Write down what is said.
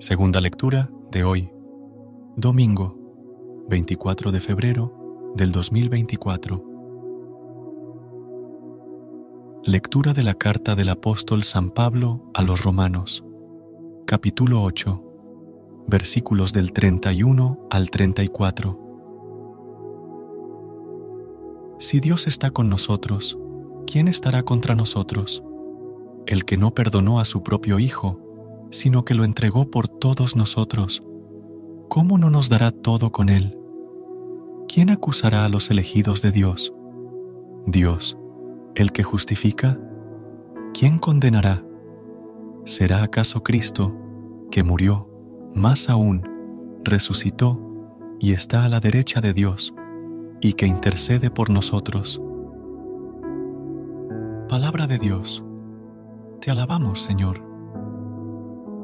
Segunda lectura de hoy, domingo 24 de febrero del 2024. Lectura de la carta del apóstol San Pablo a los Romanos, capítulo 8, versículos del 31 al 34. Si Dios está con nosotros, ¿quién estará contra nosotros? El que no perdonó a su propio Hijo, sino que lo entregó por todos nosotros, ¿cómo no nos dará todo con Él? ¿Quién acusará a los elegidos de Dios? Dios, el que justifica. ¿Quién condenará? ¿Será acaso Cristo, que murió, más aún, resucitó y está a la derecha de Dios, y que intercede por nosotros? Palabra de Dios. Te alabamos, Señor.